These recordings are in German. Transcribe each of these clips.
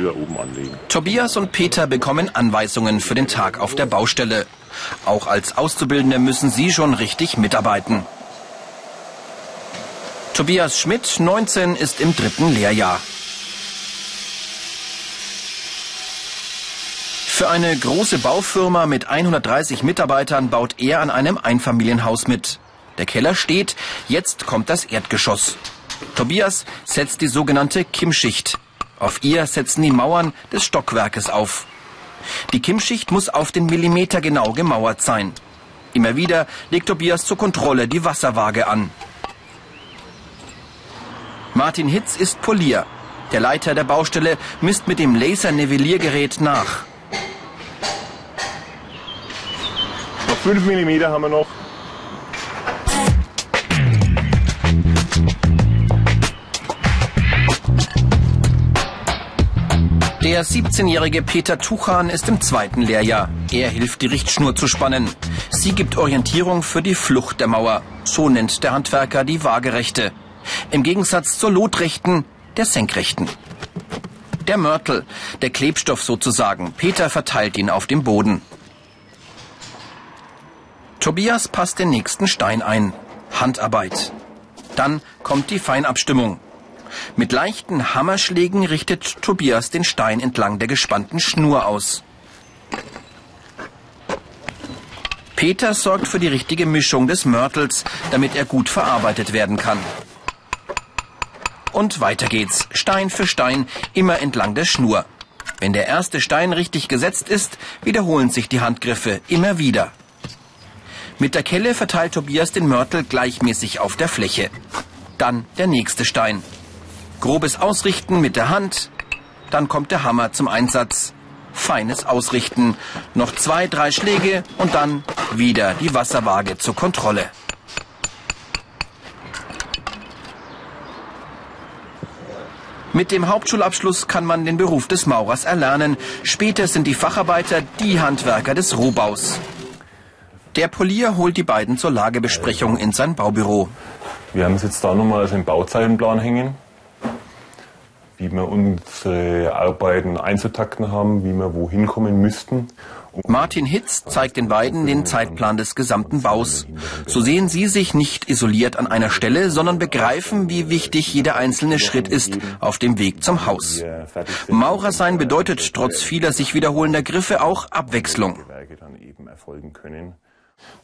früher oben anlegen. Tobias und Peter bekommen Anweisungen für den Tag auf der Baustelle. Auch als Auszubildende müssen sie schon richtig mitarbeiten. Tobias Schmidt, 19, ist im dritten Lehrjahr. Für eine große Baufirma mit 130 Mitarbeitern baut er an einem Einfamilienhaus mit. Der Keller steht, jetzt kommt das Erdgeschoss. Tobias setzt die sogenannte Kimmschicht. Auf ihr setzen die Mauern des Stockwerkes auf. Die Kimmschicht muss auf den Millimeter genau gemauert sein. Immer wieder legt Tobias zur Kontrolle die Wasserwaage an. Martin Hitz ist Polier. Der Leiter der Baustelle misst mit dem Lasernivelliergerät nach. Noch 5 mm haben wir noch. Der 17-jährige Peter Tuchan ist im zweiten Lehrjahr. Er hilft, die Richtschnur zu spannen. Sie gibt Orientierung für die Flucht der Mauer. So nennt der Handwerker die Waagerechte. Im Gegensatz zur Lotrechten, der Senkrechten. Der Mörtel, der Klebstoff sozusagen. Peter verteilt ihn auf dem Boden. Tobias passt den nächsten Stein ein. Handarbeit. Dann kommt die Feinabstimmung. Mit leichten Hammerschlägen richtet Tobias den Stein entlang der gespannten Schnur aus. Peter sorgt für die richtige Mischung des Mörtels, damit er gut verarbeitet werden kann. Und weiter geht's, Stein für Stein, immer entlang der Schnur. Wenn der erste Stein richtig gesetzt ist, wiederholen sich die Handgriffe immer wieder. Mit der Kelle verteilt Tobias den Mörtel gleichmäßig auf der Fläche. Dann der nächste Stein. Grobes Ausrichten mit der Hand. Dann kommt der Hammer zum Einsatz. Feines Ausrichten. Noch zwei, drei Schläge und dann wieder die Wasserwaage zur Kontrolle. Mit dem Hauptschulabschluss kann man den Beruf des Maurers erlernen. Später sind die Facharbeiter die Handwerker des Rohbaus. Der Polier holt die beiden zur Lagebesprechung in sein Baubüro. Wir haben es jetzt da nochmal als einen Bauzeitenplan hängen, wie wir unsere Arbeiten einzutakten haben, wie wir wohin kommen müssten. Martin Hitz zeigt den beiden den Zeitplan des gesamten Baus. So sehen sie sich nicht isoliert an einer Stelle, sondern begreifen, wie wichtig jeder einzelne Schritt ist auf dem Weg zum Haus. Maurer sein bedeutet trotz vieler sich wiederholender Griffe auch Abwechslung.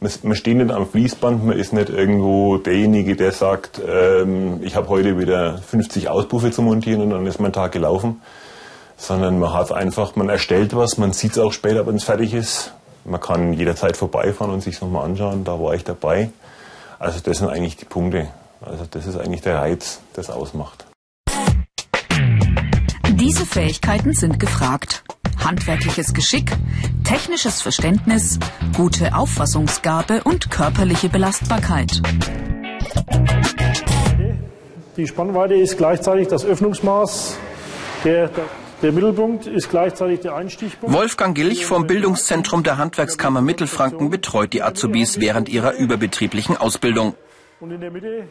Man steht nicht am Fließband, man ist nicht irgendwo derjenige, der sagt, ähm, ich habe heute wieder 50 Auspuffe zu montieren und dann ist mein Tag gelaufen sondern man hat einfach, man erstellt was, man sieht es auch später, wenn es fertig ist. Man kann jederzeit vorbeifahren und sich nochmal anschauen, da war ich dabei. Also das sind eigentlich die Punkte. Also das ist eigentlich der Reiz, das ausmacht. Diese Fähigkeiten sind gefragt. Handwerkliches Geschick, technisches Verständnis, gute Auffassungsgabe und körperliche Belastbarkeit. Die Spannweite ist gleichzeitig das Öffnungsmaß der, der Mittelpunkt ist gleichzeitig der Einstichpunkt. Wolfgang Gilch vom Bildungszentrum der Handwerkskammer Mittelfranken betreut die Azubis während ihrer überbetrieblichen Ausbildung.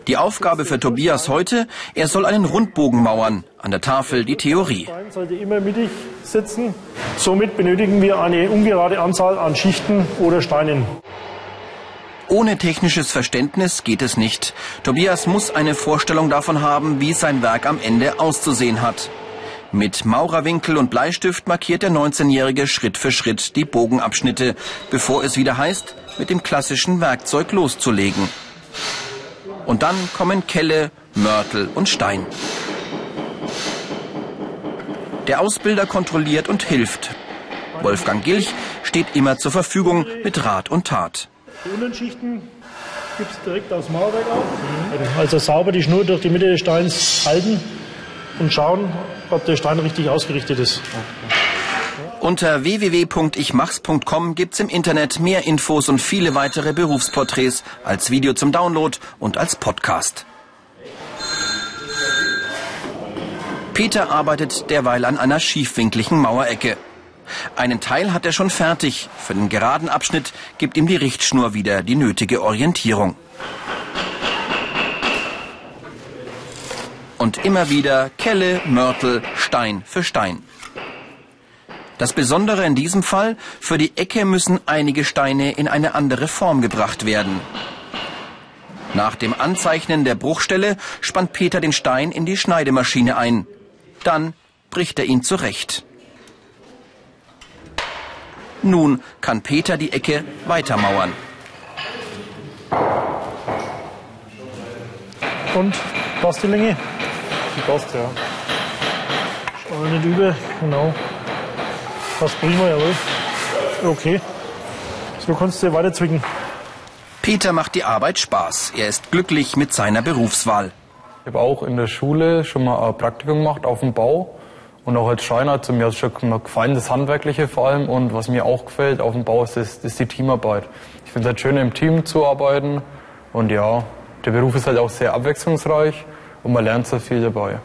Die Aufgabe für Tobias heute, er soll einen Rundbogen mauern, an der Tafel die Theorie. sollte immer mittig sitzen. Somit benötigen wir eine ungerade Anzahl an Schichten oder Steinen. Ohne technisches Verständnis geht es nicht. Tobias muss eine Vorstellung davon haben, wie sein Werk am Ende auszusehen hat. Mit Maurerwinkel und Bleistift markiert der 19-Jährige Schritt für Schritt die Bogenabschnitte, bevor es wieder heißt, mit dem klassischen Werkzeug loszulegen. Und dann kommen Kelle, Mörtel und Stein. Der Ausbilder kontrolliert und hilft. Wolfgang Gilch steht immer zur Verfügung mit Rat und Tat. Die Unterschichten gibt es direkt aus Mauerwerk auf. Also sauber die Schnur durch die Mitte des Steins halten und schauen, ob der Stein richtig ausgerichtet ist. Unter www.ichmachs.com gibt's im Internet mehr Infos und viele weitere Berufsporträts als Video zum Download und als Podcast. Peter arbeitet derweil an einer schiefwinkligen Mauerecke. Einen Teil hat er schon fertig. Für den geraden Abschnitt gibt ihm die Richtschnur wieder die nötige Orientierung. Und immer wieder Kelle, Mörtel, Stein für Stein. Das Besondere in diesem Fall, für die Ecke müssen einige Steine in eine andere Form gebracht werden. Nach dem Anzeichnen der Bruchstelle spannt Peter den Stein in die Schneidemaschine ein. Dann bricht er ihn zurecht. Nun kann Peter die Ecke weitermauern. Und passt die Länge? Die passt, ja. Schau nicht über, genau. Passt prima, jawohl. Okay. So kannst du weiter zwicken. Peter macht die Arbeit Spaß. Er ist glücklich mit seiner Berufswahl. Ich habe auch in der Schule schon mal ein Praktikum gemacht auf dem Bau. Und auch als Schreiner hat mir schon gefallen, das Handwerkliche vor allem. Und was mir auch gefällt auf dem Bau ist, ist, ist die Teamarbeit. Ich finde es halt schön, im Team zu arbeiten. Und ja, der Beruf ist halt auch sehr abwechslungsreich und man lernt sehr viel dabei.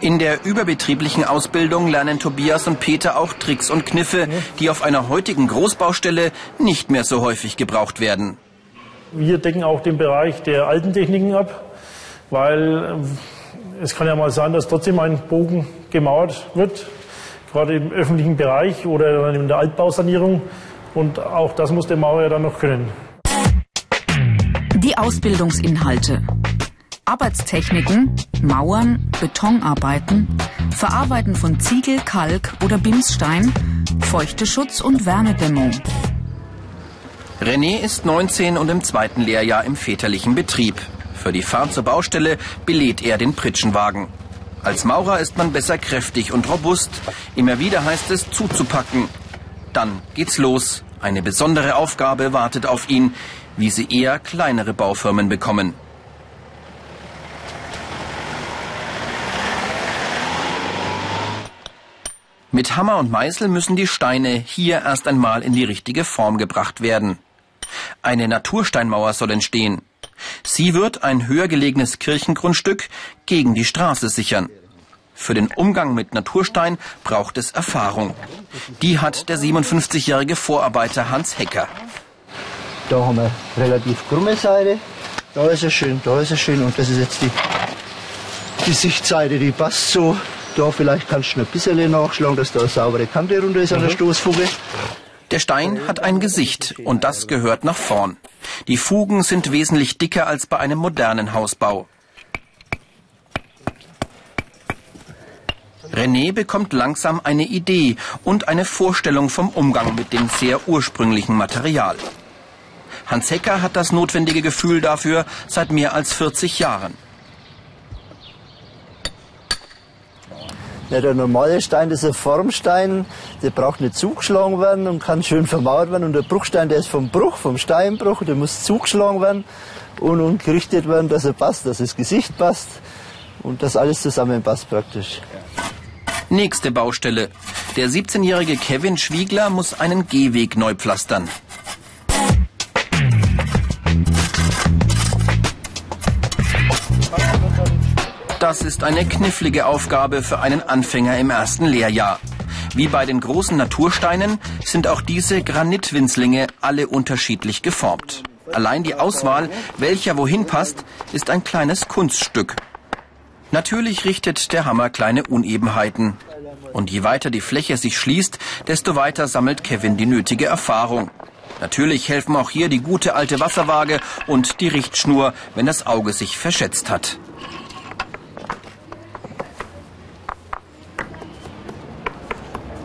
In der überbetrieblichen Ausbildung lernen Tobias und Peter auch Tricks und Kniffe, die auf einer heutigen Großbaustelle nicht mehr so häufig gebraucht werden. Wir decken auch den Bereich der alten Techniken ab, weil äh, es kann ja mal sein, dass trotzdem ein Bogen gemauert wird, gerade im öffentlichen Bereich oder in der Altbausanierung. Und auch das muss der Maurer ja dann noch können. Die Ausbildungsinhalte. Arbeitstechniken, Mauern, Betonarbeiten, Verarbeiten von Ziegel, Kalk oder Bimsstein, Feuchteschutz und Wärmedämmung. René ist 19 und im zweiten Lehrjahr im väterlichen Betrieb. Für die Fahrt zur Baustelle belädt er den Pritschenwagen. Als Maurer ist man besser kräftig und robust. Immer wieder heißt es zuzupacken. Dann geht's los. Eine besondere Aufgabe wartet auf ihn, wie sie eher kleinere Baufirmen bekommen. Mit Hammer und Meißel müssen die Steine hier erst einmal in die richtige Form gebracht werden. Eine Natursteinmauer soll entstehen. Sie wird ein höher gelegenes Kirchengrundstück gegen die Straße sichern. Für den Umgang mit Naturstein braucht es Erfahrung. Die hat der 57-jährige Vorarbeiter Hans Hecker. Da haben wir relativ krumme Seite. Da ist er schön, da ist er schön. Und das ist jetzt die, die Sichtseite, die passt so da vielleicht kannst du ein bisschen nachschlagen, dass da eine saubere Kante runter ist an der mhm. Stoßfuge. Der Stein hat ein Gesicht und das gehört nach vorn. Die Fugen sind wesentlich dicker als bei einem modernen Hausbau. René bekommt langsam eine Idee und eine Vorstellung vom Umgang mit dem sehr ursprünglichen Material. Hans Hecker hat das notwendige Gefühl dafür seit mehr als 40 Jahren. Ja, der normale Stein, das ist ein Formstein, der braucht nicht zugeschlagen werden und kann schön vermauert werden. Und der Bruchstein, der ist vom Bruch, vom Steinbruch, der muss zugeschlagen werden und, und gerichtet werden, dass er passt, dass das Gesicht passt und dass alles zusammenpasst praktisch. Nächste Baustelle. Der 17-jährige Kevin Schwiegler muss einen Gehweg neu pflastern. Das ist eine knifflige Aufgabe für einen Anfänger im ersten Lehrjahr. Wie bei den großen Natursteinen sind auch diese Granitwinzlinge alle unterschiedlich geformt. Allein die Auswahl, welcher wohin passt, ist ein kleines Kunststück. Natürlich richtet der Hammer kleine Unebenheiten. Und je weiter die Fläche sich schließt, desto weiter sammelt Kevin die nötige Erfahrung. Natürlich helfen auch hier die gute alte Wasserwaage und die Richtschnur, wenn das Auge sich verschätzt hat.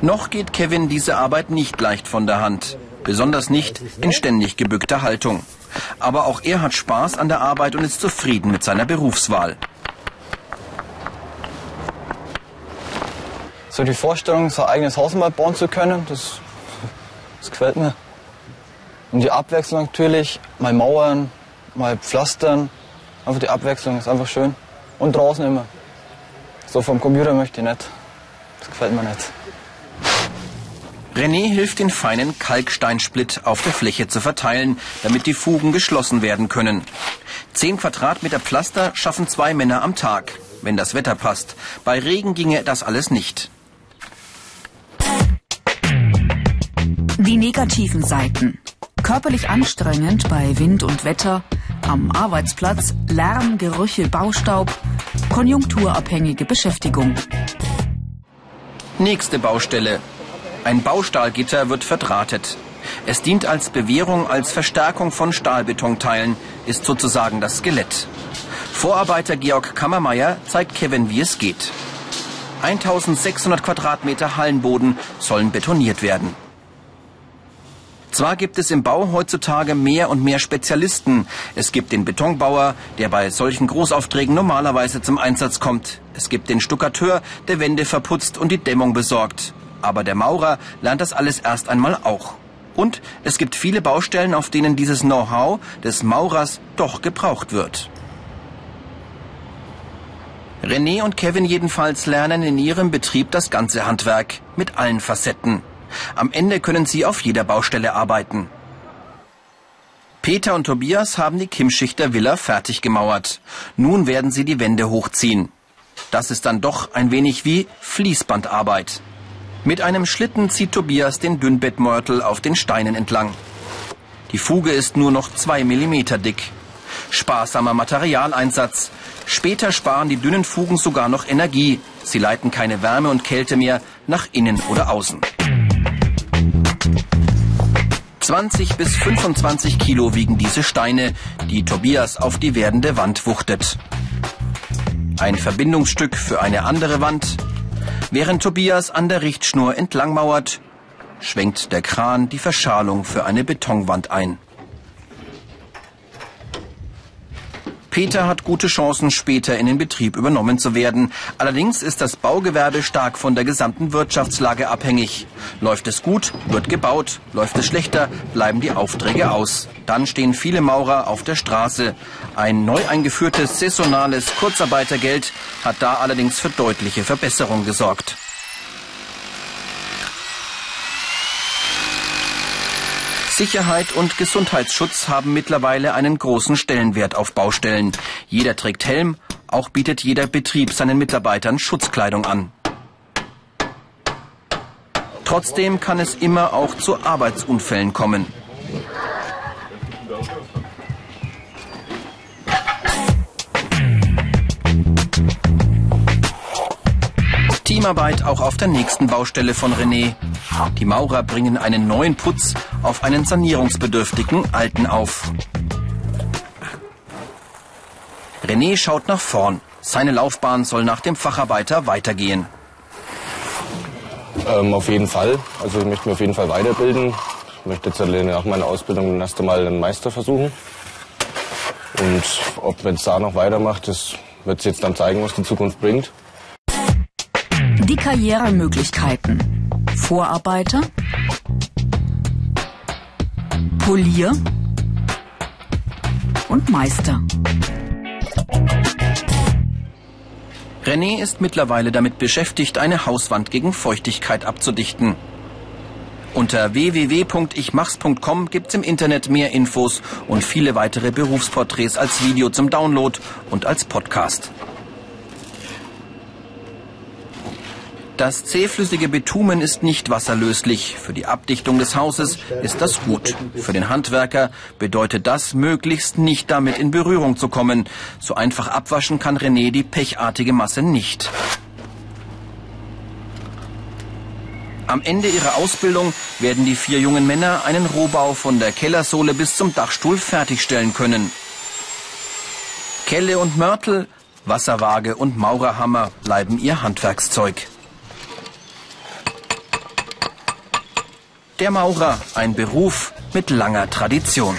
Noch geht Kevin diese Arbeit nicht leicht von der Hand. Besonders nicht in ständig gebückter Haltung. Aber auch er hat Spaß an der Arbeit und ist zufrieden mit seiner Berufswahl. So die Vorstellung, sein eigenes Haus mal bauen zu können, das, das gefällt mir. Und die Abwechslung natürlich, mal Mauern, mal Pflastern. Einfach die Abwechslung ist einfach schön. Und draußen immer. So vom Computer möchte ich nicht. Das gefällt mir nicht. René hilft den feinen Kalksteinsplit auf der Fläche zu verteilen, damit die Fugen geschlossen werden können. Zehn Quadratmeter Pflaster schaffen zwei Männer am Tag, wenn das Wetter passt. Bei Regen ginge das alles nicht. Die negativen Seiten. Körperlich anstrengend bei Wind und Wetter, am Arbeitsplatz Lärm, Gerüche, Baustaub, konjunkturabhängige Beschäftigung. Nächste Baustelle. Ein Baustahlgitter wird verdrahtet. Es dient als Bewährung, als Verstärkung von Stahlbetonteilen, ist sozusagen das Skelett. Vorarbeiter Georg Kammermeier zeigt Kevin, wie es geht. 1600 Quadratmeter Hallenboden sollen betoniert werden. Zwar gibt es im Bau heutzutage mehr und mehr Spezialisten. Es gibt den Betonbauer, der bei solchen Großaufträgen normalerweise zum Einsatz kommt. Es gibt den Stuckateur, der Wände verputzt und die Dämmung besorgt. Aber der Maurer lernt das alles erst einmal auch. Und es gibt viele Baustellen, auf denen dieses Know-how des Maurers doch gebraucht wird. René und Kevin jedenfalls lernen in ihrem Betrieb das ganze Handwerk mit allen Facetten. Am Ende können sie auf jeder Baustelle arbeiten. Peter und Tobias haben die Kimmschichter Villa fertig gemauert. Nun werden sie die Wände hochziehen. Das ist dann doch ein wenig wie Fließbandarbeit. Mit einem Schlitten zieht Tobias den Dünnbettmörtel auf den Steinen entlang. Die Fuge ist nur noch zwei Millimeter dick. Sparsamer Materialeinsatz. Später sparen die dünnen Fugen sogar noch Energie. Sie leiten keine Wärme und Kälte mehr nach innen oder außen. 20 bis 25 Kilo wiegen diese Steine, die Tobias auf die werdende Wand wuchtet. Ein Verbindungsstück für eine andere Wand, Während Tobias an der Richtschnur entlangmauert, schwenkt der Kran die Verschalung für eine Betonwand ein. Peter hat gute Chancen, später in den Betrieb übernommen zu werden. Allerdings ist das Baugewerbe stark von der gesamten Wirtschaftslage abhängig. Läuft es gut, wird gebaut. Läuft es schlechter, bleiben die Aufträge aus. Dann stehen viele Maurer auf der Straße. Ein neu eingeführtes saisonales Kurzarbeitergeld hat da allerdings für deutliche Verbesserungen gesorgt. Sicherheit und Gesundheitsschutz haben mittlerweile einen großen Stellenwert auf Baustellen. Jeder trägt Helm, auch bietet jeder Betrieb seinen Mitarbeitern Schutzkleidung an. Trotzdem kann es immer auch zu Arbeitsunfällen kommen. Teamarbeit auch auf der nächsten Baustelle von René. Die Maurer bringen einen neuen Putz auf einen sanierungsbedürftigen alten auf. René schaut nach vorn. Seine Laufbahn soll nach dem Facharbeiter weitergehen. Ähm, auf jeden Fall. Also ich möchte mich auf jeden Fall weiterbilden. Ich möchte jetzt nach meiner Ausbildung erst einmal einen Meister versuchen. Und ob man es da noch weitermacht, das wird sich jetzt dann zeigen, was die Zukunft bringt. Karrieremöglichkeiten. Vorarbeiter, Polier und Meister. René ist mittlerweile damit beschäftigt, eine Hauswand gegen Feuchtigkeit abzudichten. Unter www.ichmachs.com gibt's im Internet mehr Infos und viele weitere Berufsporträts als Video zum Download und als Podcast. Das zähflüssige Bitumen ist nicht wasserlöslich. Für die Abdichtung des Hauses ist das gut. Für den Handwerker bedeutet das, möglichst nicht damit in Berührung zu kommen. So einfach abwaschen kann René die pechartige Masse nicht. Am Ende ihrer Ausbildung werden die vier jungen Männer einen Rohbau von der Kellersohle bis zum Dachstuhl fertigstellen können. Kelle und Mörtel, Wasserwaage und Maurerhammer bleiben ihr Handwerkszeug. Der Maurer, ein Beruf mit langer Tradition.